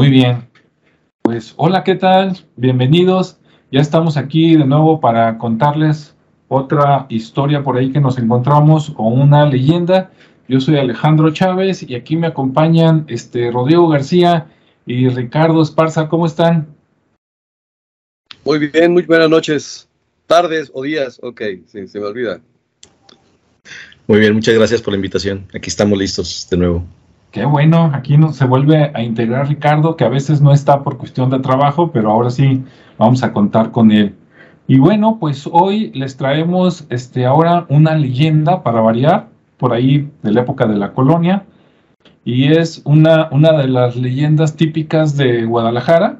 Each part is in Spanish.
Muy bien. Pues hola, ¿qué tal? Bienvenidos. Ya estamos aquí de nuevo para contarles otra historia por ahí que nos encontramos o una leyenda. Yo soy Alejandro Chávez y aquí me acompañan este Rodrigo García y Ricardo Esparza. ¿Cómo están? Muy bien, muy buenas noches. Tardes o días, ok, sí, se me olvida. Muy bien, muchas gracias por la invitación. Aquí estamos listos de nuevo. Qué bueno, aquí no, se vuelve a integrar Ricardo, que a veces no está por cuestión de trabajo, pero ahora sí vamos a contar con él. Y bueno, pues hoy les traemos este, ahora una leyenda para variar, por ahí de la época de la colonia, y es una, una de las leyendas típicas de Guadalajara,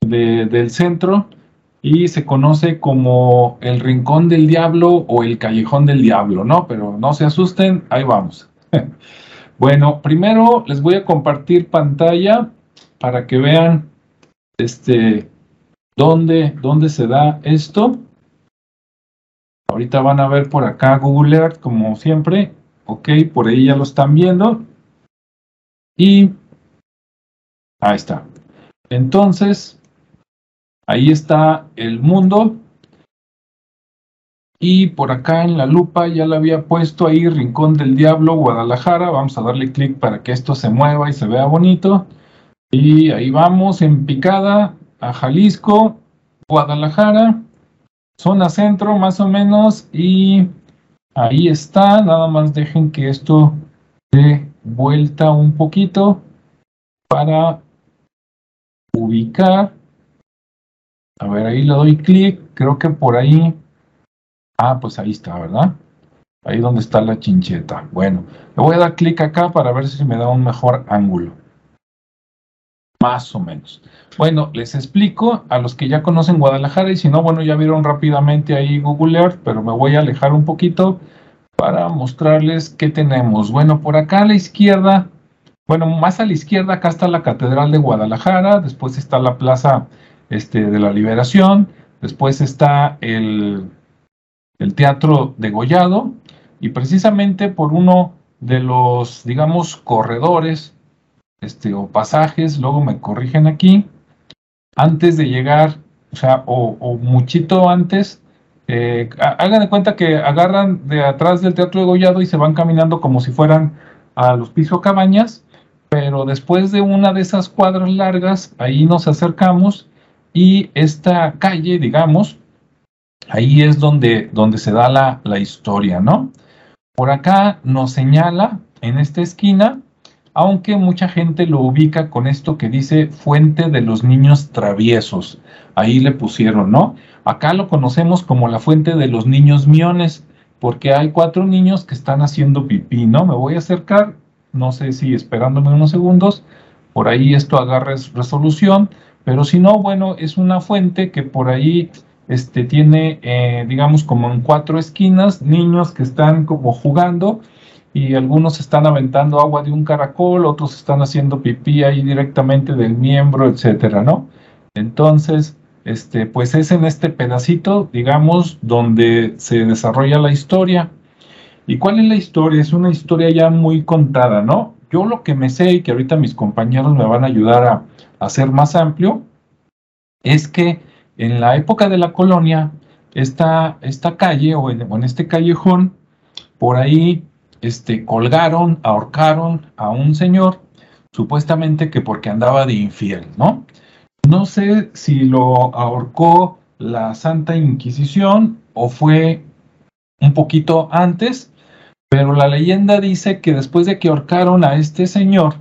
del centro, y se conoce como el Rincón del Diablo o el Callejón del Diablo, ¿no? Pero no se asusten, ahí vamos. Bueno, primero les voy a compartir pantalla para que vean este dónde, dónde se da esto. Ahorita van a ver por acá Google Earth como siempre. Ok, por ahí ya lo están viendo. Y ahí está. Entonces, ahí está el mundo y por acá en la lupa ya le había puesto ahí Rincón del Diablo, Guadalajara. Vamos a darle clic para que esto se mueva y se vea bonito. Y ahí vamos en picada a Jalisco, Guadalajara, zona centro más o menos. Y ahí está. Nada más dejen que esto dé vuelta un poquito para ubicar. A ver, ahí le doy clic. Creo que por ahí Ah, pues ahí está, ¿verdad? Ahí donde está la chincheta. Bueno, le voy a dar clic acá para ver si me da un mejor ángulo. Más o menos. Bueno, les explico a los que ya conocen Guadalajara y si no, bueno, ya vieron rápidamente ahí Google Earth, pero me voy a alejar un poquito para mostrarles qué tenemos. Bueno, por acá a la izquierda, bueno, más a la izquierda acá está la Catedral de Guadalajara, después está la Plaza este, de la Liberación, después está el el teatro degollado y precisamente por uno de los, digamos, corredores este, o pasajes, luego me corrigen aquí, antes de llegar, o sea, o, muchito antes, eh, hagan de cuenta que agarran de atrás del teatro degollado y se van caminando como si fueran a los pisos cabañas, pero después de una de esas cuadras largas, ahí nos acercamos y esta calle, digamos, Ahí es donde, donde se da la, la historia, ¿no? Por acá nos señala en esta esquina, aunque mucha gente lo ubica con esto que dice fuente de los niños traviesos. Ahí le pusieron, ¿no? Acá lo conocemos como la fuente de los niños miones, porque hay cuatro niños que están haciendo pipí, ¿no? Me voy a acercar, no sé si esperándome unos segundos, por ahí esto agarra resolución, pero si no, bueno, es una fuente que por ahí este, tiene, eh, digamos, como en cuatro esquinas, niños que están como jugando y algunos están aventando agua de un caracol, otros están haciendo pipí ahí directamente del miembro, etcétera, ¿no? Entonces, este, pues es en este pedacito, digamos, donde se desarrolla la historia. ¿Y cuál es la historia? Es una historia ya muy contada, ¿no? Yo lo que me sé y que ahorita mis compañeros me van a ayudar a, hacer más amplio, es que en la época de la colonia, esta, esta calle o en, este callejón, por ahí este, colgaron, ahorcaron a un señor, supuestamente que porque andaba de infiel, ¿no? No sé si lo ahorcó la Santa Inquisición o fue un poquito antes, pero la leyenda dice que después de que ahorcaron a este señor,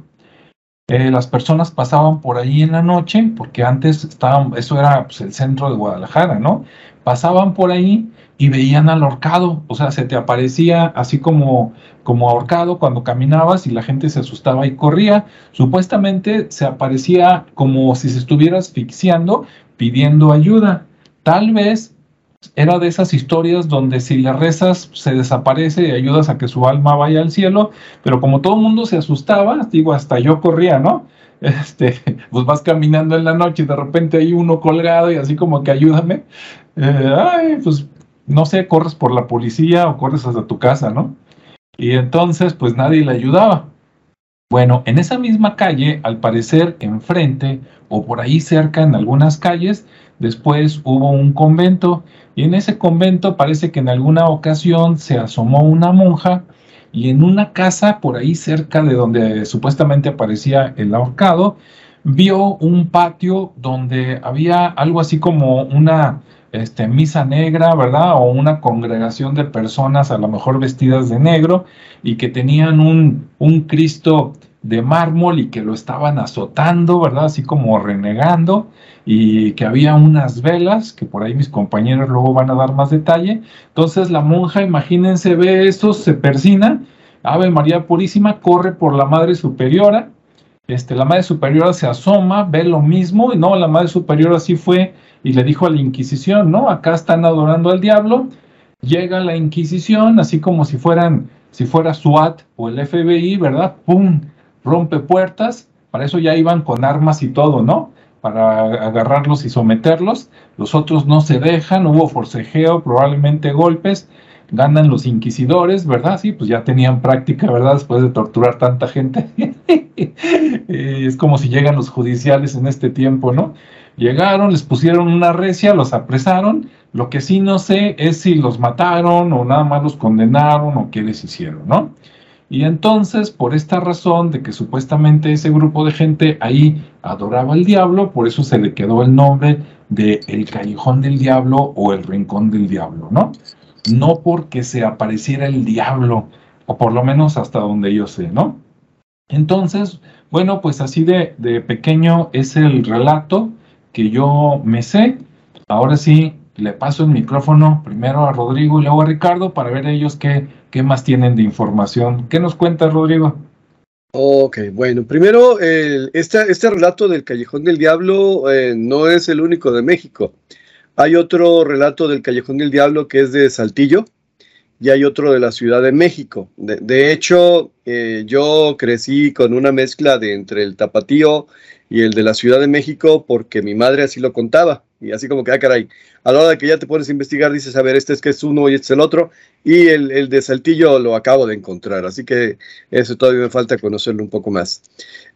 eh, las personas pasaban por ahí en la noche, porque antes estaban, eso era pues, el centro de Guadalajara, ¿no? Pasaban por ahí y veían al ahorcado, o sea, se te aparecía así como, como ahorcado cuando caminabas y la gente se asustaba y corría. Supuestamente se aparecía como si se estuviera asfixiando, pidiendo ayuda. Tal vez era de esas historias donde si le rezas se desaparece y ayudas a que su alma vaya al cielo, pero como todo el mundo se asustaba, digo, hasta yo corría, ¿no? Este, pues vas caminando en la noche y de repente hay uno colgado y así como que ayúdame, eh, ay, pues no sé, corres por la policía o corres hasta tu casa, ¿no? Y entonces pues nadie le ayudaba. Bueno, en esa misma calle, al parecer enfrente o por ahí cerca en algunas calles, después hubo un convento y en ese convento parece que en alguna ocasión se asomó una monja y en una casa por ahí cerca de donde supuestamente aparecía el ahorcado, vio un patio donde había algo así como una este, misa negra, ¿verdad? O una congregación de personas a lo mejor vestidas de negro y que tenían un, un Cristo de mármol y que lo estaban azotando, ¿verdad? Así como renegando y que había unas velas, que por ahí mis compañeros luego van a dar más detalle. Entonces la monja, imagínense, ve eso, se persina, Ave María Purísima, corre por la Madre Superiora, este, la Madre Superiora se asoma, ve lo mismo, y no, la Madre Superiora así fue y le dijo a la Inquisición, no, acá están adorando al diablo, llega la Inquisición, así como si fueran, si fuera SWAT o el FBI, ¿verdad? ¡Pum! Rompe puertas, para eso ya iban con armas y todo, ¿no? Para agarrarlos y someterlos. Los otros no se dejan, hubo forcejeo, probablemente golpes, ganan los inquisidores, ¿verdad? Sí, pues ya tenían práctica, ¿verdad? Después de torturar tanta gente. es como si llegan los judiciales en este tiempo, ¿no? Llegaron, les pusieron una recia, los apresaron. Lo que sí no sé es si los mataron o nada más los condenaron o qué les hicieron, ¿no? Y entonces, por esta razón de que supuestamente ese grupo de gente ahí adoraba al diablo, por eso se le quedó el nombre de el callejón del diablo o el rincón del diablo, ¿no? No porque se apareciera el diablo, o por lo menos hasta donde yo sé, ¿no? Entonces, bueno, pues así de, de pequeño es el relato que yo me sé. Ahora sí, le paso el micrófono primero a Rodrigo y luego a Ricardo para ver ellos qué, qué más tienen de información. ¿Qué nos cuenta Rodrigo? Ok, bueno, primero, este, este, relato del Callejón del Diablo eh, no es el único de México. Hay otro relato del Callejón del Diablo que es de Saltillo y hay otro de la Ciudad de México. De, hecho, eh, yo crecí con una mezcla de entre el tapatío y el de la Ciudad de México porque mi madre así lo contaba. Y así como que, ah, caray, a la hora de que ya te pones a investigar, dices, a ver, este es que es uno y este es el otro. Y el, de Saltillo lo acabo de encontrar, así que eso todavía me falta conocerlo un poco más.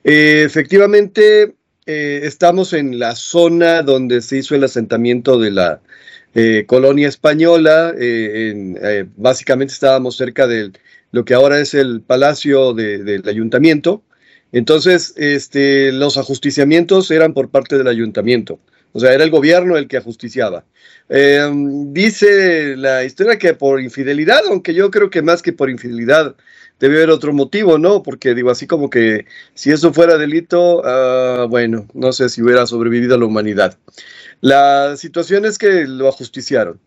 Eh, efectivamente, eh, estamos en la zona donde se hizo el asentamiento de la eh, colonia española. básicamente estábamos cerca de lo que ahora es el palacio del ayuntamiento. Entonces, este, los ajusticiamientos eran por parte del ayuntamiento. O sea, era el gobierno el que ajusticiaba. Em, dice la historia que por infidelidad, aunque yo creo que más que por infidelidad debe haber otro motivo, ¿no? Porque digo, así como que si eso fuera delito, ah, bueno, no sé si hubiera sobrevivido a la humanidad. La situación es que lo ajusticiaron.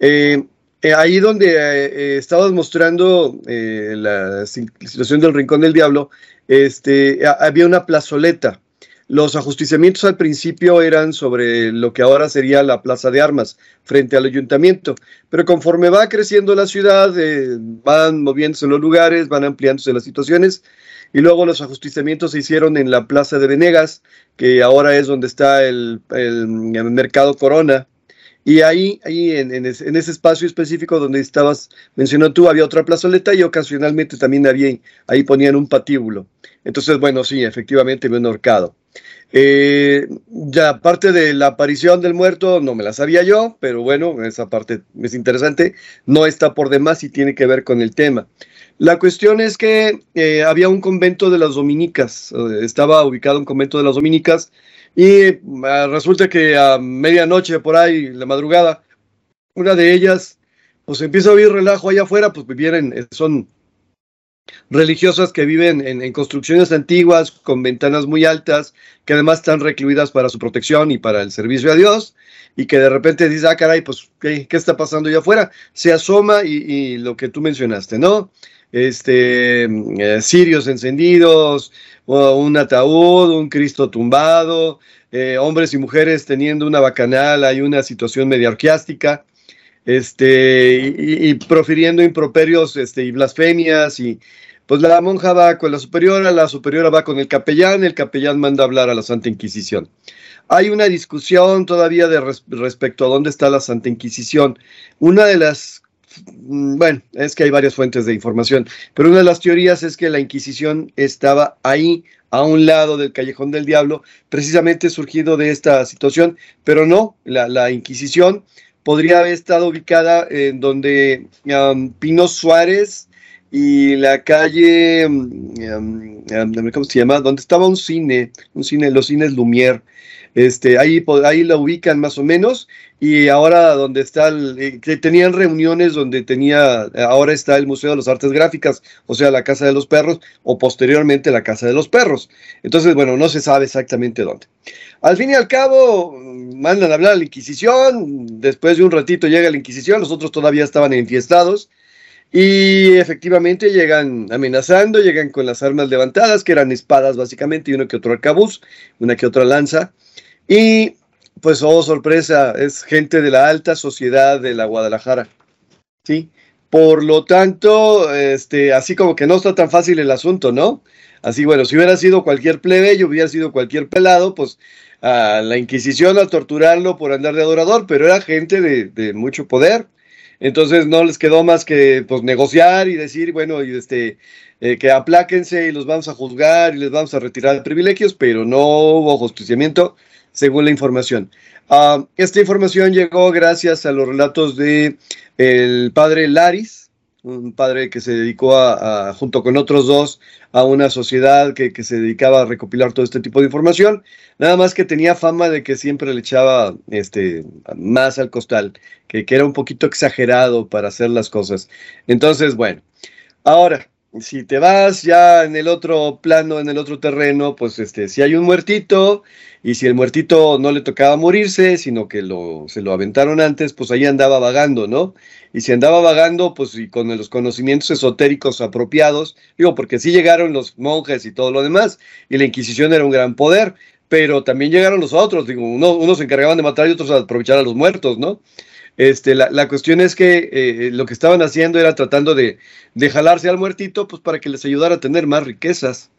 Eh, eh, ahí donde eh, estabas mostrando la situación del Rincón del Diablo, este, había una plazoleta. Los ajusticiamientos al principio eran sobre lo que ahora sería la Plaza de Armas, frente al ayuntamiento, pero conforme va creciendo la ciudad, eh, van moviéndose los lugares, van ampliándose las situaciones, y luego los ajusticiamientos se hicieron en la Plaza de Venegas, que ahora es donde está el, Mercado Corona, y ahí, ahí en, ese, espacio específico donde estabas mencionando tú, había otra plazoleta y ocasionalmente también había, ahí ponían un patíbulo. Entonces, bueno, sí, efectivamente me han ahorcado. Eh, ya aparte de la aparición del muerto, no me la sabía yo, pero bueno, esa parte es interesante, no está por demás y tiene que ver con el tema. La cuestión es que eh, había un convento de las dominicas, estaba ubicado un convento de las dominicas y ah, resulta que a medianoche, por ahí, la madrugada, una de ellas, pues empieza a oír relajo allá afuera, pues vienen, eh, son religiosas que viven en, construcciones antiguas, con ventanas muy altas, que además están recluidas para su protección y para el servicio a Dios, y que de repente dice, ah, caray, pues, ¿qué, está pasando allá afuera? Se asoma y, lo que tú mencionaste, ¿no? Este, eh, cirios encendidos, un ataúd, un Cristo tumbado, eh, hombres y mujeres teniendo una bacanal, hay una situación media este, y, profiriendo improperios este, y blasfemias, y pues la monja va con la superiora, la superiora va con el capellán, el capellán manda hablar a la Santa Inquisición. Hay una discusión todavía de respecto a dónde está la Santa Inquisición. Una de las mm, bueno, es que hay varias fuentes de información, pero una de las teorías es que la Inquisición estaba ahí a un lado del Callejón del Diablo, precisamente surgido de esta situación, pero no, la, Inquisición podría haber estado ubicada en donde Pino Suárez y la calle, ¿cómo se llama? Donde estaba un cine, un cine, los cines Lumière. Este, ahí, ahí la ubican más o menos y ahora donde está, el, eh, que tenían reuniones donde tenía, ahora está el Museo de las Artes Gráficas, o sea, la Casa de los Perros, o posteriormente la Casa de los Perros. Entonces, bueno, no se sabe exactamente dónde. Al fin y al cabo, mandan a hablar a la Inquisición, después de un ratito llega la Inquisición, los otros todavía estaban enfiestados, y efectivamente llegan amenazando, llegan con las armas levantadas, que eran espadas básicamente, y uno que otro arcabuz, una que otra lanza, y pues, oh, sorpresa, es gente de la alta sociedad de la Guadalajara. ¿Sí? Por lo tanto, este, así como que no está tan fácil el asunto, ¿no? Así, bueno, si hubiera sido cualquier plebeyo, hubiera sido cualquier pelado, pues a la Inquisición a torturarlo por andar de adorador, pero era gente de, mucho poder. Entonces no les quedó más que pues negociar y decir, bueno, y este, eh, que apláquense y los vamos a juzgar y les vamos a retirar privilegios, pero no hubo justiciamiento según la información. Ah, esta información llegó gracias a los relatos de el padre Laris, un padre que se dedicó a, junto con otros dos, a una sociedad que, se dedicaba a recopilar todo este tipo de información, nada más que tenía fama de que siempre le echaba este, más al costal, que, que era un poquito exagerado para hacer las cosas. Entonces, bueno, ahora, si te vas ya en el otro plano, en el otro terreno, pues este, si hay un muertito y si el muertito no le tocaba morirse, sino que lo, se lo aventaron antes, pues ahí andaba vagando, ¿no? Y si andaba vagando, pues y con los conocimientos esotéricos apropiados, digo, porque sí llegaron los monjes y todo lo demás, y la Inquisición era un gran poder, pero también llegaron los otros, digo, unos se encargaban de matar y otros a aprovechar a los muertos, ¿no? Este, la, cuestión es que eh, lo que estaban haciendo era tratando de, jalarse al muertito, pues para que les ayudara a tener más riquezas.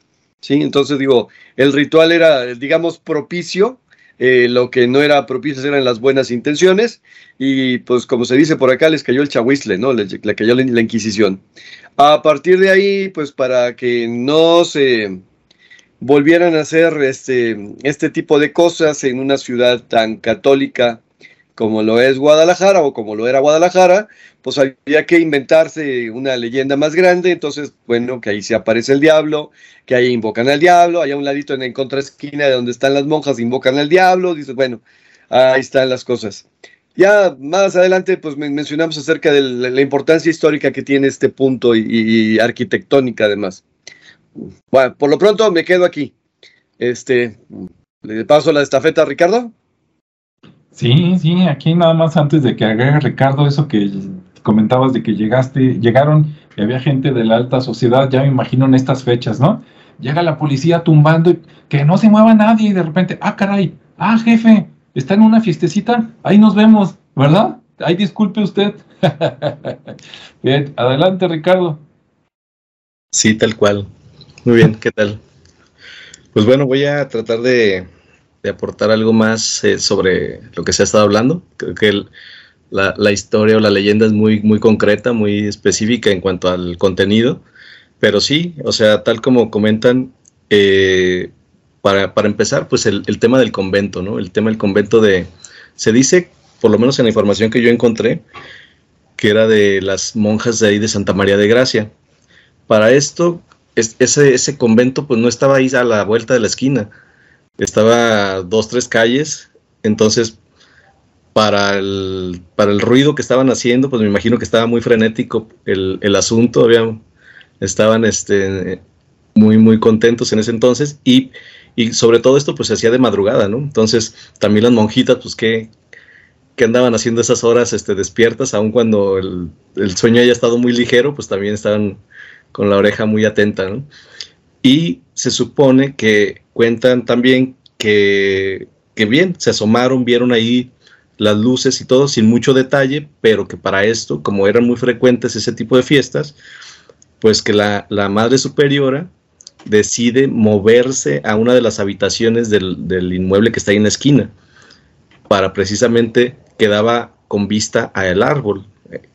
¿sí? Entonces digo, el ritual era, digamos, propicio, eh, lo que no era propicio eran las buenas intenciones, y pues como se dice por acá, les cayó el chahuizle, ¿no? Le, cayó la, la, Inquisición. A partir de ahí, pues para que no se volvieran a hacer este, este tipo de cosas en una ciudad tan católica como lo es Guadalajara o como lo era Guadalajara, pues había que inventarse una leyenda más grande, entonces, bueno, que ahí se aparece el diablo, que ahí invocan al diablo, allá un ladito en la contraesquina de donde están las monjas invocan al diablo, dices, bueno, ahí están las cosas. Ya más adelante, pues mencionamos acerca de la, importancia histórica que tiene este punto y, arquitectónica además. Bueno, por lo pronto me quedo aquí. Este, le paso la estafeta a Ricardo. Sí, sí, aquí nada más antes de que agregue Ricardo eso que comentabas de que llegaste, llegaron y había gente de la alta sociedad, ya me imagino en estas fechas, ¿no? Llega la policía tumbando y que no se mueva nadie y de repente, ah, caray, ah, jefe, está en una fiestecita, ahí nos vemos, ¿verdad? Ahí disculpe usted. bien, adelante Ricardo. Sí, tal cual. Muy bien, ¿qué tal? Pues bueno, voy a tratar de de aportar algo más eh, sobre lo que se ha estado hablando. Creo que la, historia o la leyenda es muy, muy concreta, muy específica en cuanto al contenido, pero sí, o sea, tal como comentan, eh, para, empezar, pues el, tema del convento, ¿no? El tema del convento de, se dice, por lo menos en la información que yo encontré, que era de las monjas de ahí de Santa María de Gracia. Para esto, ese, ese convento pues no estaba ahí a la vuelta de la esquina, estaba dos, tres calles, entonces para el, para el ruido que estaban haciendo, pues me imagino que estaba muy frenético el, el asunto, estaban este, muy, muy contentos en ese entonces y, y, sobre todo esto pues se hacía de madrugada, ¿no? Entonces también las monjitas, pues que, que andaban haciendo esas horas este, despiertas, aun cuando el, el, sueño haya estado muy ligero, pues también estaban con la oreja muy atenta, ¿no? Y se supone que cuentan también que, que bien, se asomaron, vieron ahí las luces y todo sin mucho detalle, pero que para esto, como eran muy frecuentes ese tipo de fiestas, pues que la, la madre superiora decide moverse a una de las habitaciones del, del, inmueble que está ahí en la esquina, para precisamente quedaba con vista al árbol,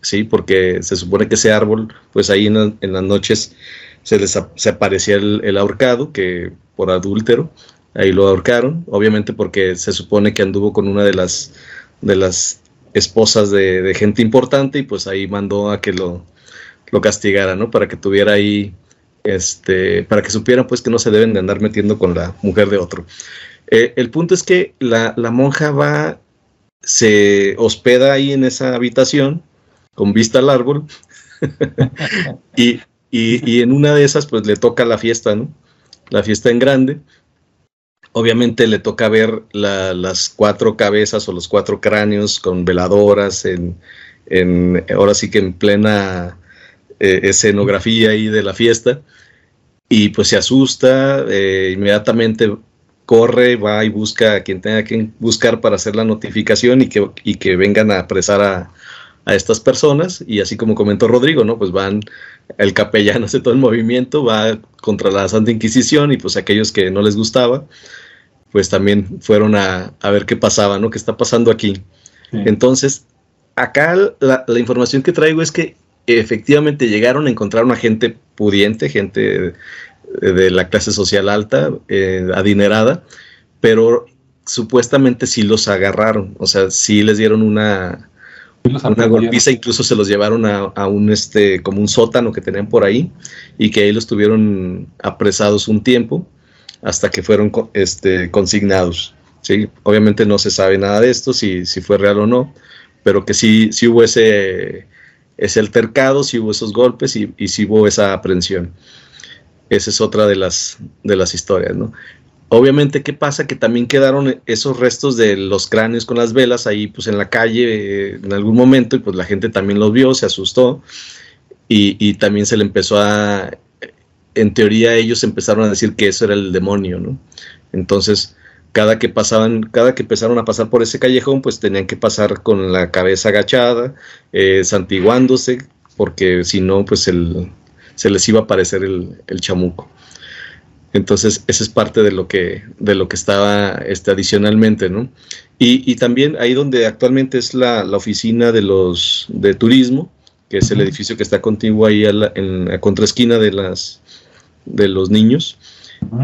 sí, porque se supone que ese árbol, pues ahí en, las noches se les se aparecía el, ahorcado, que por adúltero, ahí lo ahorcaron, obviamente porque se supone que anduvo con una de las, de las esposas de, gente importante y pues ahí mandó a que lo, lo castigara, ¿no? Para que tuviera ahí, este, para que supieran pues que no se deben de andar metiendo con la mujer de otro. Eh, el punto es que la, monja va, se hospeda ahí en esa habitación con vista al árbol y, en una de esas pues le toca la fiesta, ¿no? La fiesta en grande. Obviamente le toca ver las cuatro cabezas o los cuatro cráneos con veladoras en, ahora sí que en plena eh, escenografía ahí de la fiesta y pues se asusta, eh, inmediatamente corre, va y busca a quien tenga que buscar para hacer la notificación y que, y que vengan a apresar a, a, estas personas. Y así como comentó Rodrigo, ¿no? Pues van, el capellán hace todo el movimiento, va contra la Santa Inquisición y pues aquellos que no les gustaba, pues también fueron a, a ver qué pasaba, ¿no? ¿Qué está pasando aquí? Entonces, acá la, la, información que traigo es que efectivamente llegaron a encontrar una gente pudiente, gente de la clase social alta, eh, adinerada, pero supuestamente sí los agarraron, o sea, sí les dieron una, una golpiza, incluso se los llevaron a, un este, como un sótano que tenían por ahí, y que ahí los tuvieron apresados un tiempo hasta que fueron este, consignados. ¿sí? Obviamente no se sabe nada de esto, si, si fue real o no, pero que sí, sí hubo ese, ese altercado, sí hubo esos golpes y, y sí hubo esa aprehensión. Esa es otra de las, de las historias, ¿no? Obviamente, ¿qué pasa? Que también quedaron esos restos de los cráneos con las velas ahí, pues en la calle eh, en algún momento, y pues la gente también los vio, se asustó, y, también se le empezó a, en teoría ellos empezaron a decir que eso era el demonio, ¿no? Entonces, cada que pasaban, cada que empezaron a pasar por ese callejón, pues tenían que pasar con la cabeza agachada, eh, santiguándose, porque si no, pues el, se les iba a aparecer el, chamuco. Entonces, esa es parte de lo que, de lo que estaba este, adicionalmente, ¿no? Y, también ahí donde actualmente es la, oficina de los de turismo, que es el edificio que está contiguo ahí en la contraesquina de las de los niños,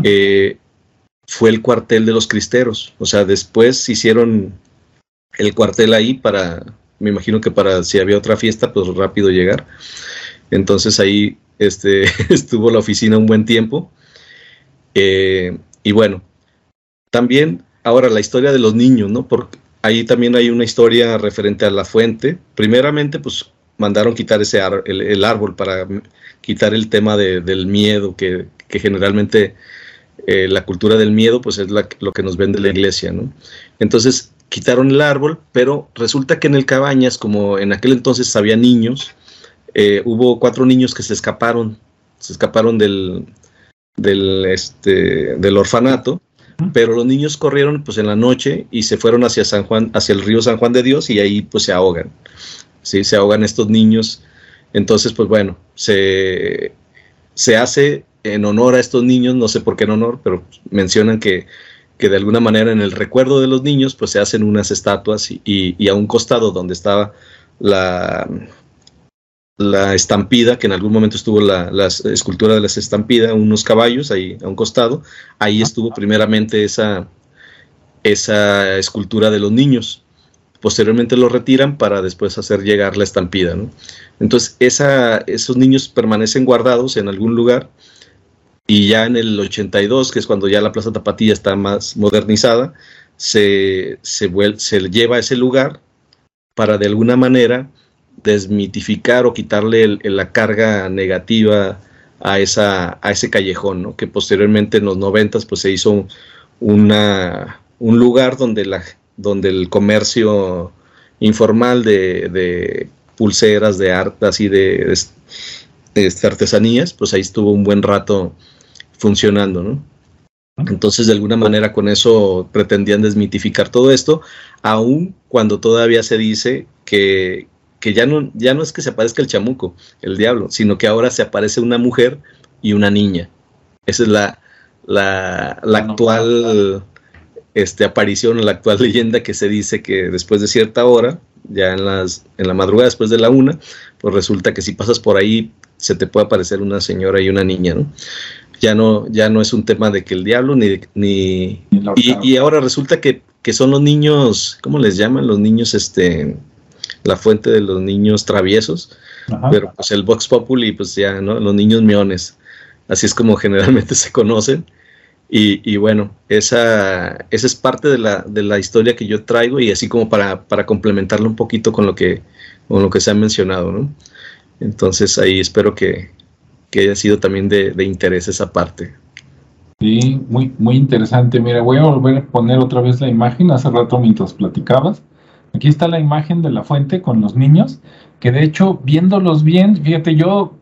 eh, fue el cuartel de los cristeros. O sea, después hicieron el cuartel ahí para, me imagino que para si había otra fiesta, pues rápido llegar. Entonces ahí este, estuvo la oficina un buen tiempo. Eh, y bueno, también ahora la historia de los niños, ¿no? Porque ahí también hay una historia referente a la fuente. Primeramente, pues mandaron quitar ese el, árbol para quitar el tema del miedo, que, generalmente eh, la cultura del miedo, pues es lo que nos vende la iglesia, ¿no? Entonces quitaron el árbol, pero resulta que en el Cabañas, como en aquel entonces había niños, eh, hubo cuatro niños que se escaparon, se escaparon del, del, este, del orfanato, pero los niños corrieron pues en la noche y se fueron hacia San Juan, hacia el río San Juan de Dios y ahí pues se ahogan, ¿sí? Se ahogan estos niños. Entonces, pues bueno, se, se hace en honor a estos niños, no sé por qué en honor, pero mencionan que, que de alguna manera en el recuerdo de los niños, pues se hacen unas estatuas y, y a un costado donde estaba la, la estampida, que en algún momento estuvo la, escultura de la estampida, unos caballos ahí a un costado, ahí estuvo primeramente esa, esa escultura de los niños. Posteriormente lo retiran para después hacer llegar la estampida. Entonces, esa, esos niños permanecen guardados en algún lugar y ya en el 82, que es cuando ya la Plaza Tapatía está más modernizada, se, se, se lleva a ese lugar para de alguna manera desmitificar o quitarle la carga negativa a, esa, a ese callejón, ¿no? que posteriormente en los noventas pues, se hizo una, un lugar donde, la, donde el comercio informal de, pulseras, de artes y de, este, artesanías, pues ahí estuvo un buen rato funcionando, ¿no? Entonces, de alguna manera, con eso pretendían desmitificar todo esto, aun cuando todavía se dice que, que ya no, ya no es que se aparezca el chamuco, el diablo, sino que ahora se aparece una mujer y una niña. Esa es la, la, la actual este, aparición, la actual leyenda que se dice que después de cierta hora, ya en, las, en la madrugada después de la una, pues resulta que si pasas por ahí se te puede aparecer una señora y una niña, ¿no? Ya no, ya no es un tema de que el diablo ni... ni y, ahora resulta que, que, son los niños, ¿cómo les llaman? Los niños, este, la fuente de los niños traviesos, pero pues el Vox Populi, pues ya, ¿no? Los niños miones, así es como generalmente se conocen. Y, bueno, esa, esa es parte de la, de la historia que yo traigo y así como para, para complementarlo un poquito con lo que, con lo que se ha mencionado, ¿no? Entonces ahí espero que, haya sido también de, interés esa parte. Sí, muy, muy interesante. Mira, voy a volver a poner otra vez la imagen. Hace rato mientras platicabas. Aquí está la imagen de la fuente con los niños, que de hecho, viéndolos bien, fíjate, yo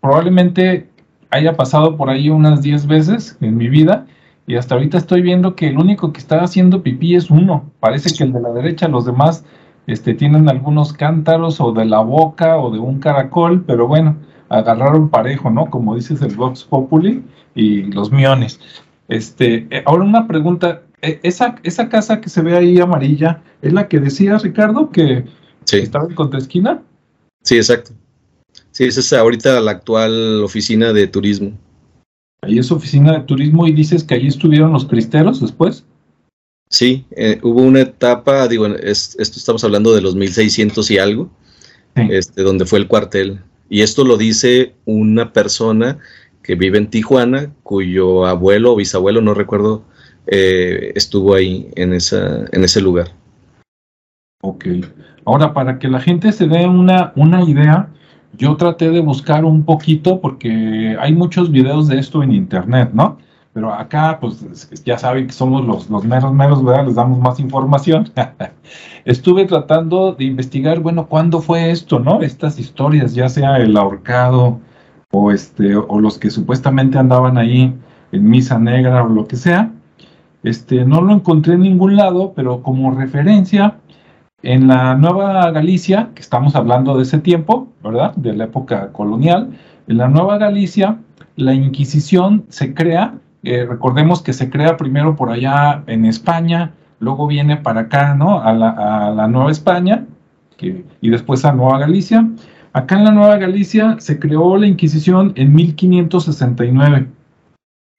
probablemente haya pasado por ahí unas 10 veces en mi vida y hasta ahorita estoy viendo que el único que está haciendo pipí es uno. Parece que el de la derecha, los demás este, tienen algunos cántaros o de la boca o de un caracol, pero bueno, agarraron parejo, ¿no? Como dices el Vox Populi y los miones. Este, eh, ahora una pregunta, esa, esa casa que se ve ahí amarilla, ¿es la que decía Ricardo que estaba en contraesquina? Sí, exacto. Sí, esa es ahorita la actual oficina de turismo. Ahí es oficina de turismo y dices que allí estuvieron los cristeros después. Sí, eh, hubo una etapa, digo, esto estamos hablando de los 1600 y algo, este, donde fue el cuartel. Y esto lo dice una persona que vive en Tijuana, cuyo abuelo o bisabuelo, no recuerdo, eh, estuvo ahí en, esa, en ese lugar. Ok. Ahora, para que la gente se dé una, una idea, yo traté de buscar un poquito porque hay muchos videos de esto en internet, ¿no? pero acá, pues ya saben que somos los, los meros, meros, ¿verdad? Les damos más información. Estuve tratando de investigar, bueno, ¿cuándo fue esto, no? Estas historias, ya sea el ahorcado o, este, o los que supuestamente andaban ahí en misa negra o lo que sea. Este, no lo encontré en ningún lado, pero como referencia, en la Nueva Galicia, que estamos hablando de ese tiempo, ¿verdad? De la época colonial, en la Nueva Galicia, la Inquisición se crea eh, recordemos que se crea primero por allá en España, luego viene para acá, ¿no? A la, Nueva España y después a Nueva Galicia. Acá en la Nueva Galicia se creó la Inquisición en 1569.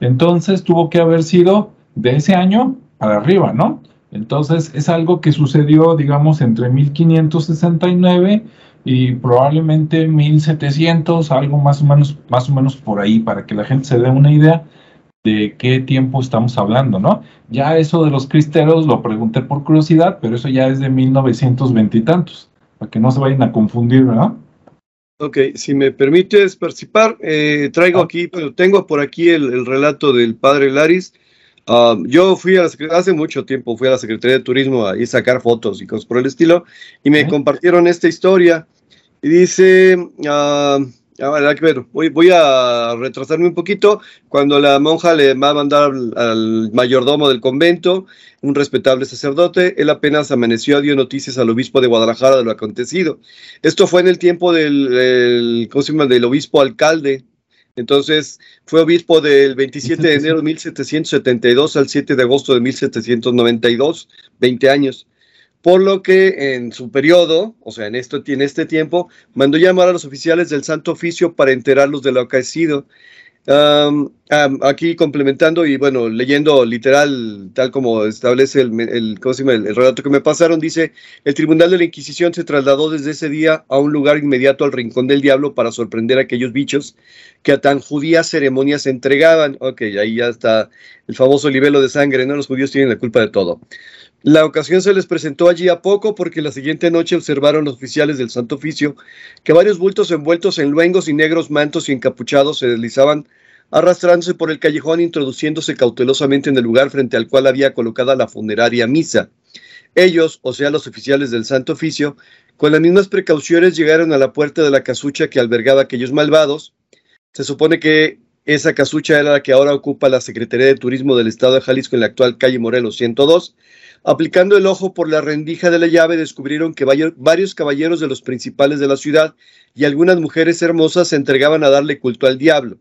Entonces tuvo que haber sido de ese año para arriba, ¿no? Entonces es algo que sucedió, digamos, entre 1569 y probablemente 1700, algo más o menos, más o menos por ahí, para que la gente se dé una idea de qué tiempo estamos hablando, ¿no? Ya eso de los cristeros lo pregunté por curiosidad, pero eso ya es de 1920 y tantos, para que no se vayan a confundir, ¿verdad? Ok, si me permites participar, eh, traigo ah. aquí, pero tengo por aquí el, relato del padre Laris. Ah, yo fui a la hace mucho tiempo fui a la Secretaría de Turismo a, sacar fotos y cosas por el estilo, y me compartieron esta historia. Y dice, uh, Ah, voy, voy a retrasarme un poquito. Cuando la monja le va a mandar al, mayordomo del convento, un respetable sacerdote, él apenas amaneció, dio noticias al obispo de Guadalajara de lo acontecido. Esto fue en el tiempo del, del obispo alcalde. Entonces, fue obispo del 27 de enero de 1772 al 7 de agosto de 1792, 20 años por lo que en su periodo, o sea, en, esto, en este tiempo, mandó llamar a los oficiales del Santo Oficio para enterarlos de lo acaecido. Aquí complementando y bueno, leyendo literal, tal como establece el, el, el, relato que me pasaron, dice, el Tribunal de la Inquisición se trasladó desde ese día a un lugar inmediato al Rincón del Diablo para sorprender a aquellos bichos que a tan judías ceremonias se entregaban. Ok, ahí ya está el famoso libelo de sangre, ¿no? Los judíos tienen la culpa de todo. La ocasión se les presentó allí a poco porque la siguiente noche observaron los oficiales del Santo Oficio que varios bultos envueltos en luengos y negros mantos y encapuchados se deslizaban arrastrándose por el callejón introduciéndose cautelosamente en el lugar frente al cual había colocada la funeraria misa. Ellos, o sea, los oficiales del Santo Oficio, con las mismas precauciones llegaron a la puerta de la casucha que albergaba aquellos malvados. Se supone que esa casucha era la que ahora ocupa la Secretaría de Turismo del Estado de Jalisco en la actual calle Morelos 102 Aplicando el ojo por la rendija de la llave, descubrieron que varios caballeros de los principales de la ciudad y algunas mujeres hermosas se entregaban a darle culto al diablo.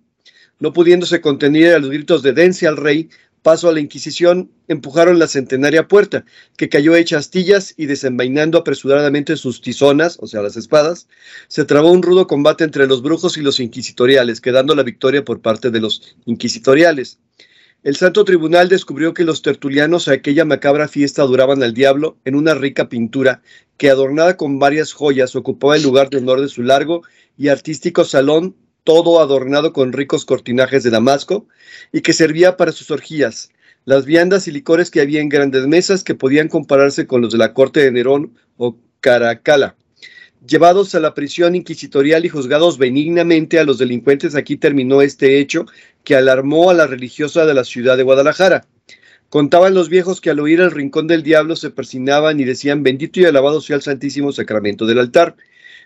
No pudiéndose contener a los gritos de dense al rey, paso a la Inquisición, empujaron la centenaria puerta, que cayó hecha astillas y desenvainando apresuradamente sus tizonas, o sea, las espadas, se trabó un rudo combate entre los brujos y los inquisitoriales, quedando la victoria por parte de los inquisitoriales. El Santo Tribunal descubrió que los tertulianos a aquella macabra fiesta adoraban al diablo en una rica pintura que, adornada con varias joyas, ocupaba el lugar de honor de su largo y artístico salón, todo adornado con ricos cortinajes de Damasco, y que servía para sus orgías, las viandas y licores que había en grandes mesas que podían compararse con los de la corte de Nerón o Caracala. Llevados a la prisión inquisitorial y juzgados benignamente a los delincuentes, aquí terminó este hecho que alarmó a la religiosa de la ciudad de Guadalajara. Contaban los viejos que al oír el rincón del diablo se persinaban y decían, bendito y alabado sea el Santísimo Sacramento del altar.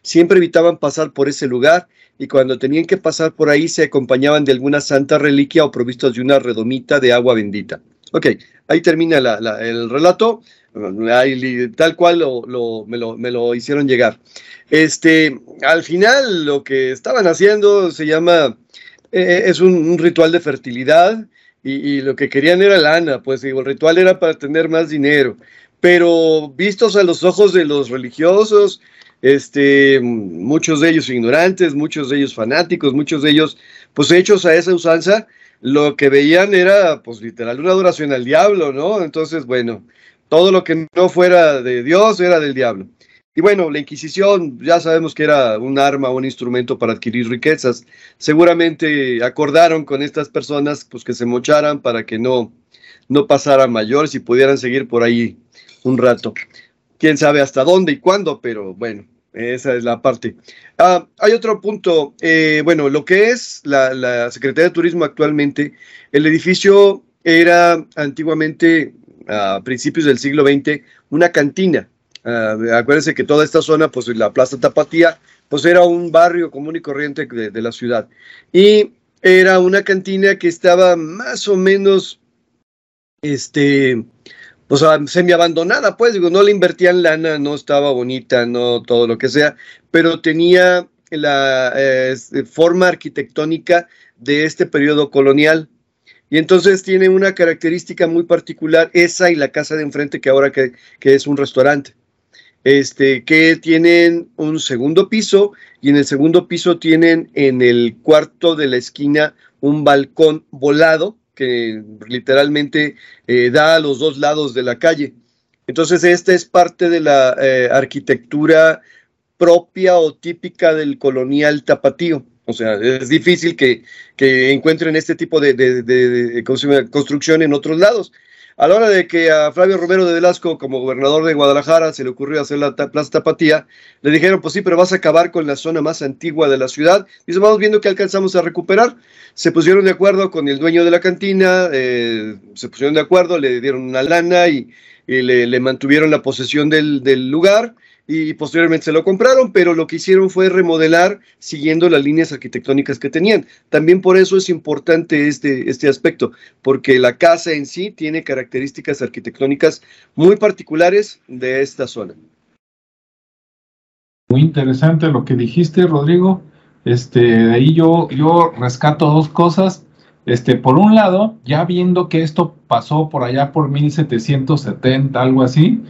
Siempre evitaban pasar por ese lugar y cuando tenían que pasar por ahí se acompañaban de alguna santa reliquia o provistos de una redomita de agua bendita. Ok, ahí termina el relato, tal cual me, lo, me, lo, hicieron llegar. Este, al final lo que estaban haciendo se llama eh, eh, es un, ritual de fertilidad y, lo que querían era lana, pues digo, el ritual era para tener más dinero, pero vistos a los ojos de los religiosos, este, muchos de ellos ignorantes, muchos de ellos fanáticos, muchos de ellos pues hechos a esa usanza, lo que veían era pues literal una adoración al diablo, ¿no? Entonces, bueno, todo lo que no fuera de Dios era del diablo. Y bueno, la Inquisición ya sabemos que era un arma, un instrumento para adquirir riquezas. Seguramente acordaron con estas personas pues que se mocharan para que no, no pasaran mayores y pudieran seguir por ahí un rato. Quién sabe hasta dónde y cuándo, pero bueno, esa es la parte. Ah, hay otro punto. Eh, bueno, lo que es la, la Secretaría de Turismo actualmente, el edificio era antiguamente, a principios del siglo XX, una cantina Uh, acuérdense que toda esta zona, pues la Plaza Tapatía, pues era un barrio común y corriente de, la ciudad. Y era una cantina que estaba más o menos, este, pues semi abandonada, pues digo, no le invertían lana, no estaba bonita, no todo lo que sea, pero tenía la eh, forma arquitectónica de este periodo colonial. Y entonces tiene una característica muy particular, esa y la casa de enfrente que ahora que es un restaurante este, que tienen un segundo piso y en el segundo piso tienen en el cuarto de la esquina un balcón volado que literalmente eh, da a los dos lados de la calle. Entonces, esta es parte de la eh, arquitectura propia o típica del colonial tapatío. O sea, es difícil que, encuentren este tipo de construcción en otros lados. A la hora de que a Flavio Romero de Velasco, como gobernador de Guadalajara, se le ocurrió hacer la Plaza Tapatía, le dijeron, pues sí, pero vas a acabar con la zona más antigua de la ciudad. Dice, vamos viendo que alcanzamos a recuperar. Se pusieron de acuerdo con el dueño de la cantina, eh, se pusieron de acuerdo, le dieron una lana y, le, mantuvieron la posesión del lugar y posteriormente se lo compraron, pero lo que hicieron fue remodelar siguiendo las líneas arquitectónicas que tenían. También por eso es importante este, este aspecto, porque la casa en sí tiene características arquitectónicas muy particulares de esta zona. Muy interesante lo que dijiste, Rodrigo. Este, de ahí yo, yo rescato dos cosas. Este, por un lado, ya viendo que esto pasó por allá por 1770, algo así,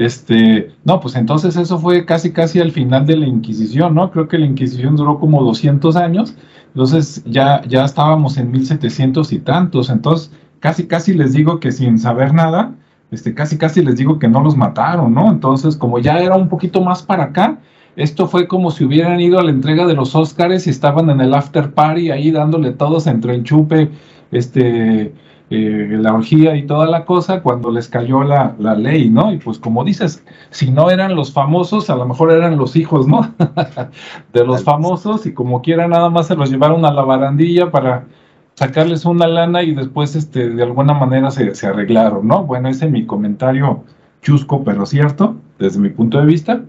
este, no, pues entonces eso fue casi casi al final de la Inquisición, ¿no? Creo que la Inquisición duró como 200 años, entonces ya, ya estábamos en 1700 y tantos, entonces casi casi les digo que sin saber nada, este, casi casi les digo que no los mataron, ¿no? Entonces, como ya era un poquito más para acá, esto fue como si hubieran ido a la entrega de los Óscares y estaban en el after party ahí dándole todos entre el chupe, este, eh, la orgía y toda la cosa cuando les cayó la, la, ley, ¿no? Y pues como dices, si no eran los famosos, a lo mejor eran los hijos, ¿no? de los famosos y como quiera nada más se los llevaron a la barandilla para sacarles una lana y después este, de alguna manera se, se arreglaron, ¿no? Bueno, ese es mi comentario chusco, pero cierto, desde mi punto de vista.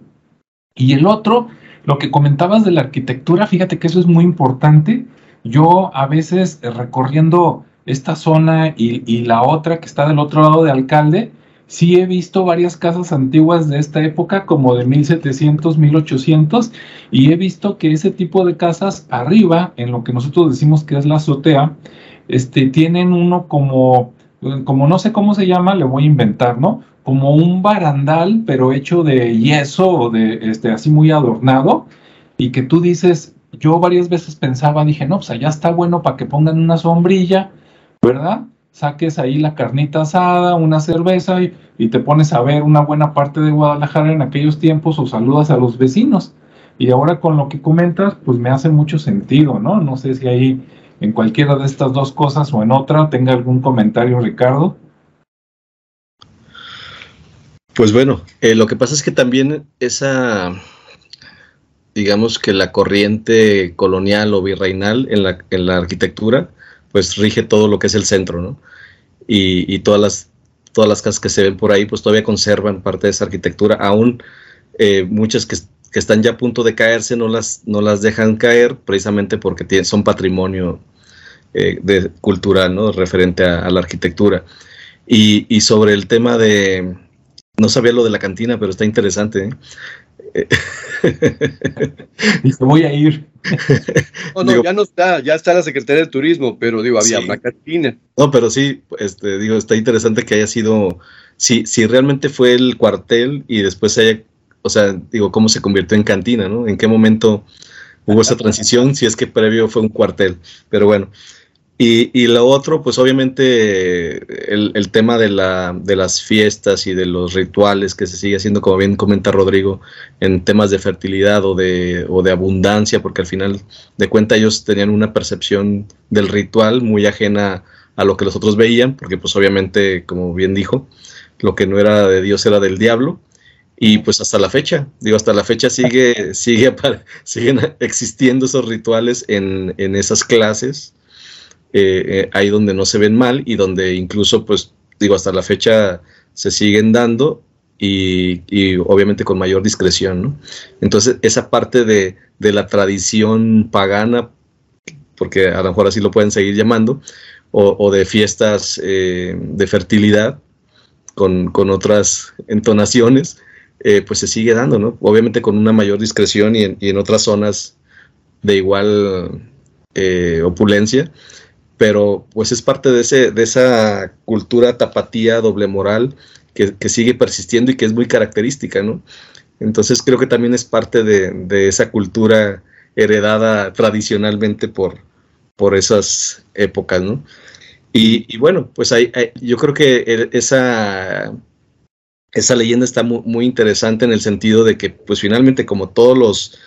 Y el otro, lo que comentabas de la arquitectura, fíjate que eso es muy importante. Yo a veces eh, recorriendo esta zona y, la otra que está del otro lado de Alcalde, sí he visto varias casas antiguas de esta época, como de 1700, 1800, y he visto que ese tipo de casas arriba, en lo que nosotros decimos que es la azotea, este, tienen uno como como no sé cómo se llama, le voy a inventar, ¿no? Como un barandal, pero hecho de yeso o de, este, así muy adornado, y que tú dices, yo varias veces pensaba, dije, no, pues allá está bueno para que pongan una sombrilla, ¿verdad? Saques ahí la carnita asada, una cerveza y, te pones a ver una buena parte de Guadalajara en aquellos tiempos o saludas a los vecinos. Y ahora con lo que comentas, pues me hace mucho sentido, ¿no? No sé si ahí en cualquiera de estas dos cosas o en otra tenga algún comentario, Ricardo. Pues bueno, eh, lo que pasa es que también esa, digamos que la corriente colonial o virreinal en la, en la arquitectura, pues rige todo lo que es el centro, ¿no? Y, todas, las, todas las casas que se ven por ahí, pues todavía conservan parte de esa arquitectura, aún eh, muchas que, que, están ya a punto de caerse no las, no las dejan caer precisamente porque son patrimonio eh, de, cultural, ¿no? Referente a, la arquitectura. Y, y, sobre el tema de, no sabía lo de la cantina, pero está interesante. ¿eh? y voy a ir. no, ya no está, ya está la Secretaría de Turismo, pero digo, había una cantina. No, pero sí, este, digo, está interesante que haya sido, si, si realmente fue el cuartel y después haya, o sea, digo, cómo se convirtió en cantina, ¿no? ¿En qué momento hubo esa transición? Si es que previo fue un cuartel. Pero bueno, y, lo otro, pues obviamente el, tema de, la, de, las fiestas y de los rituales que se sigue haciendo, como bien comenta Rodrigo, en temas de fertilidad o de, o de abundancia, porque al final de cuenta ellos tenían una percepción del ritual muy ajena a lo que los otros veían, porque pues obviamente, como bien dijo, lo que no era de Dios era del diablo. Y pues hasta la fecha, digo, hasta la fecha sigue, sigue, siguen existiendo esos rituales en, en esas clases eh, eh, ahí donde no se ven mal y donde incluso, pues digo, hasta la fecha se siguen dando y, obviamente con mayor discreción, ¿no? Entonces, esa parte de, la tradición pagana, porque a lo mejor así lo pueden seguir llamando, o, de fiestas eh, de fertilidad con, otras entonaciones, pues se sigue dando, ¿no? Obviamente con una mayor discreción y en, otras zonas de igual opulencia, pero pues es parte de, ese, de esa cultura tapatía, doble moral, que, sigue persistiendo y que es muy característica, ¿no? Entonces creo que también es parte de, esa cultura heredada tradicionalmente por, por esas épocas, ¿no? Y, bueno, pues hay, yo creo que esa, esa leyenda está muy, muy, interesante en el sentido de que, pues finalmente, como todos los,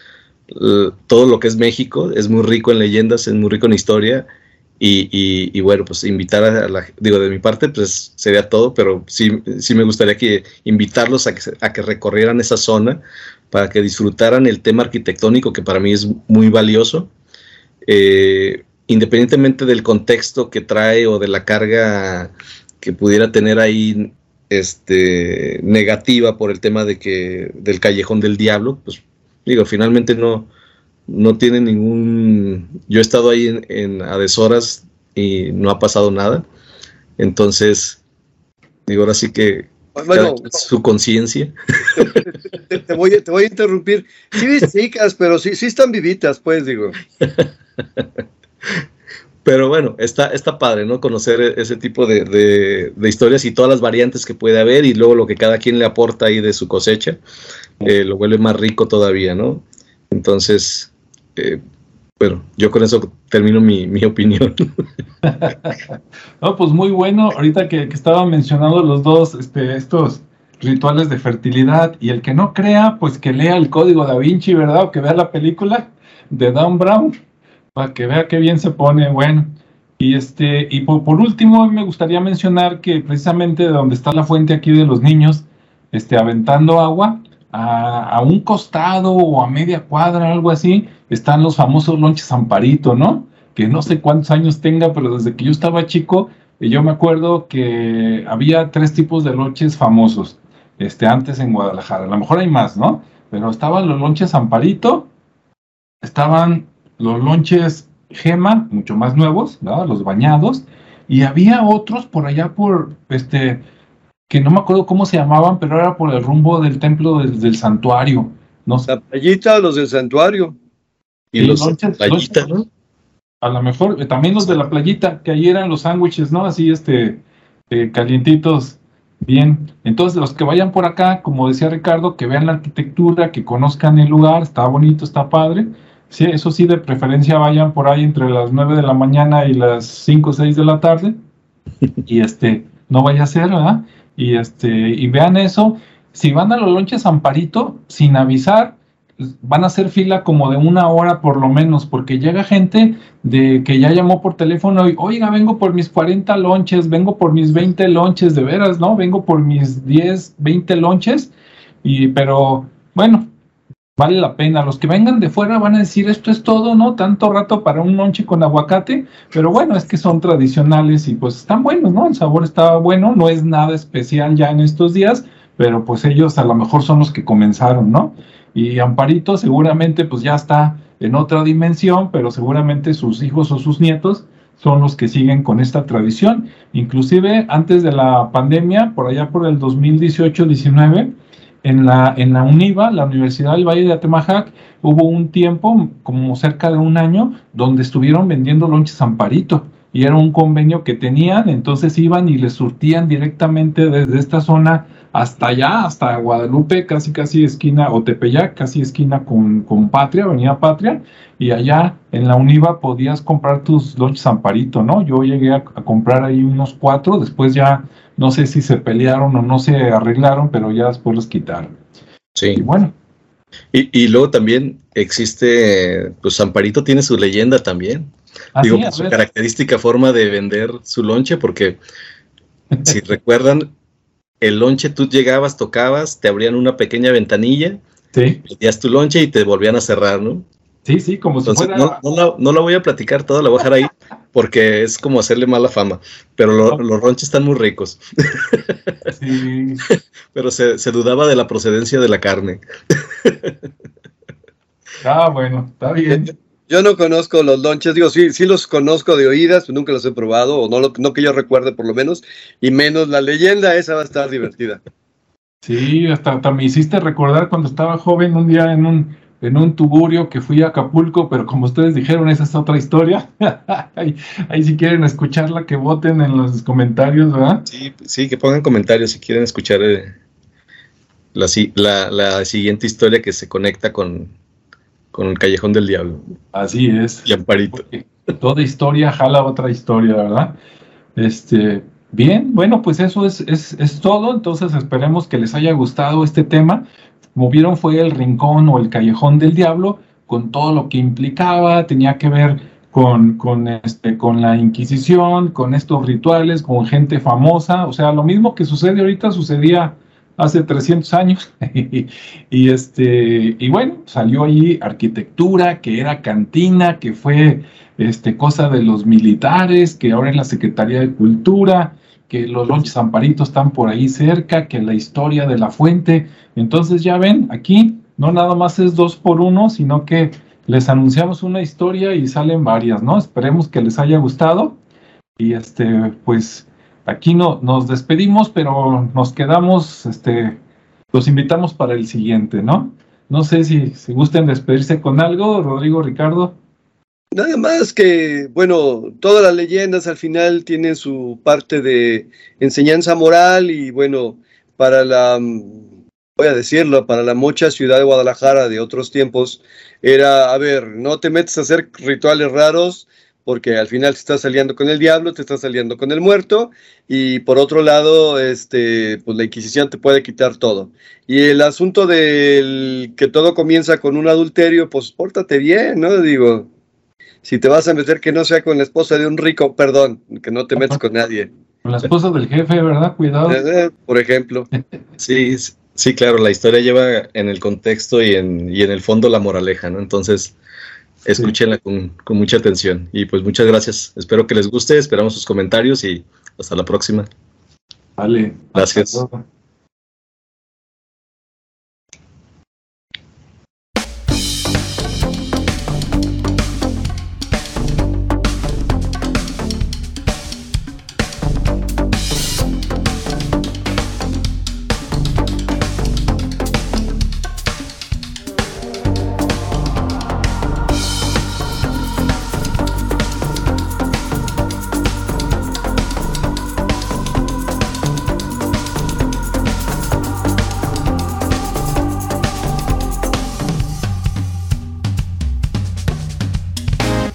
todo lo que es México, es muy rico en leyendas, es muy rico en historia, y, bueno, pues invitar a la, digo, de mi parte, pues sería todo, pero sí, sí me gustaría que invitarlos a que, a que recorrieran esa zona para que disfrutaran el tema arquitectónico que para mí es muy valioso, eh, independientemente del contexto que trae o de la carga que pudiera tener ahí este, negativa por el tema de que del callejón del diablo, pues digo, finalmente no, no tiene ningún... Yo he estado ahí en, en a deshoras y no ha pasado nada. Entonces, digo, ahora sí que bueno, su conciencia. Te, voy, te, voy, a interrumpir. Sí, chicas, pero sí, sí están vivitas, pues, digo. Pero bueno, está, está padre, ¿no? Conocer ese tipo de, de, historias y todas las variantes que puede haber y luego lo que cada quien le aporta ahí de su cosecha, eh, lo vuelve más rico todavía, ¿no? Entonces, eh, bueno, yo con eso termino mi, opinión. no, pues muy bueno. Ahorita que, estaban mencionando los dos, este, estos rituales de fertilidad y el que no crea, pues que lea el código da Vinci, ¿verdad? O que vea la película de Dan Brown para que vea qué bien se pone. Bueno, y este, y por, por último, me gustaría mencionar que precisamente de donde está la fuente aquí de los niños, este, aventando agua, a, un costado o a media cuadra, algo así, están los famosos lonches Amparito, ¿no? Que no sé cuántos años tenga, pero desde que yo estaba chico, eh, yo me acuerdo que había tres tipos de lonches famosos, este, antes en Guadalajara. A lo mejor hay más, ¿no? Pero estaban los lonches Amparito, estaban los lonches Gema, mucho más nuevos, ¿no? Los bañados, y había otros por allá por, este, que no me acuerdo cómo se llamaban, pero era por el rumbo del templo del, santuario. No La playita, los del santuario. Y, los, playitas, ¿no? A lo mejor, eh, también los de la playita, que ahí eran los sándwiches, ¿no? Así, este, eh, calientitos. Bien, entonces los que vayan por acá, como decía Ricardo, que vean la arquitectura, que conozcan el lugar, está bonito, está padre. Sí, eso sí, de preferencia vayan por ahí entre las 9 de la mañana y las 5 o 6 de la tarde. Y este, no vaya a ser, ¿verdad? Y este, y vean eso. Si van a los lonches Amparito, sin avisar, van a hacer fila como de una hora por lo menos, porque llega gente de que ya llamó por teléfono y, oiga, vengo por mis 40 lonches, vengo por mis 20 lonches, de veras, ¿no? Vengo por mis 10, 20 lonches, y, pero bueno, vale la pena. Los que vengan de fuera van a decir, esto es todo, ¿no? Tanto rato para un lonche con aguacate, pero bueno, es que son tradicionales y pues están buenos, ¿no? El sabor estaba bueno, no es nada especial ya en estos días, pero pues ellos a lo mejor son los que comenzaron, ¿no? Y Amparito seguramente pues ya está en otra dimensión, pero seguramente sus hijos o sus nietos son los que siguen con esta tradición. Inclusive antes de la pandemia, por allá por el 2018-19, en la, en la UNIVA, la Universidad del Valle de Atemajac, hubo un tiempo, como cerca de un año, donde estuvieron vendiendo lonches Amparito. Y era un convenio que tenían, entonces iban y les surtían directamente desde esta zona hasta allá, hasta Guadalupe, casi casi esquina, o Tepeyac, casi esquina con, con Patria, Avenida Patria, y allá en la Univa podías comprar tus lonches Amparito, ¿no? Yo llegué a, comprar ahí unos cuatro, después ya no sé si se pelearon o no se arreglaron, pero ya después los quitaron. Sí. Y bueno. Y, y luego también existe, pues Amparito tiene su leyenda también. Ah, Digo, su característica forma de vender su lonche, porque si recuerdan, el lonche tú llegabas, tocabas, te abrían una pequeña ventanilla, sí. metías tu lonche y te volvían a cerrar, ¿no? Sí, sí, como si fuera... No, no, la, voy a platicar toda, la voy a dejar ahí porque es como hacerle mala fama, pero los lonches están muy ricos. Sí. pero se, se dudaba de la procedencia de la carne. ah, bueno, está bien. Yo no conozco los lonches, digo, sí, sí los conozco de oídas, pero nunca los he probado, o no, no que yo recuerde por lo menos, y menos la leyenda, esa va a estar divertida. Sí, hasta, me hiciste recordar cuando estaba joven un día en un, en un tuburio que fui a Acapulco, pero como ustedes dijeron, esa es otra historia. ahí, si quieren escucharla, que voten en los comentarios, ¿verdad? Sí, sí que pongan comentarios si quieren escuchar eh, la, la siguiente historia que se conecta con, con el Callejón del Diablo. Así es. Y Amparito. toda historia jala otra historia, ¿verdad? Este, bien, bueno, pues eso es, es, es, todo. Entonces esperemos que les haya gustado este tema. Como vieron, fue el rincón o el callejón del diablo, con todo lo que implicaba, tenía que ver con, con, este, con la Inquisición, con estos rituales, con gente famosa. O sea, lo mismo que sucede ahorita sucedía hace 300 años. y, este, y bueno, salió allí arquitectura, que era cantina, que fue este, cosa de los militares, que ahora en la Secretaría de Cultura, que los lonches amparitos están por ahí cerca, que la historia de la fuente. Entonces ya ven, aquí no nada más es dos por uno, sino que les anunciamos una historia y salen varias, ¿no? Esperemos que les haya gustado. Y este, pues aquí no, nos despedimos, pero nos quedamos, este, los invitamos para el siguiente, ¿no? No sé si, si gusten despedirse con algo, Rodrigo, Ricardo. Nada más que, bueno, todas las leyendas al final tienen su parte de enseñanza moral y bueno, para la, voy a decirlo, para la mucha ciudad de Guadalajara de otros tiempos, era, a ver, no te metes a hacer rituales raros, porque al final te estás saliendo con el diablo, te estás saliendo con el muerto, y por otro lado, este, pues la Inquisición te puede quitar todo. Y el asunto del que todo comienza con un adulterio, pues pórtate bien, ¿no? Digo, si te vas a meter que no sea con la esposa de un rico, perdón, que no te metas con nadie. Con la esposa del jefe, ¿verdad? Cuidado. Eh, por ejemplo. Sí, sí, claro, la historia lleva en el contexto y en, y en el fondo la moraleja, ¿no? Entonces, escúchenla con, con, mucha atención. Y pues muchas gracias. Espero que les guste, esperamos sus comentarios y hasta la próxima. Vale. Gracias.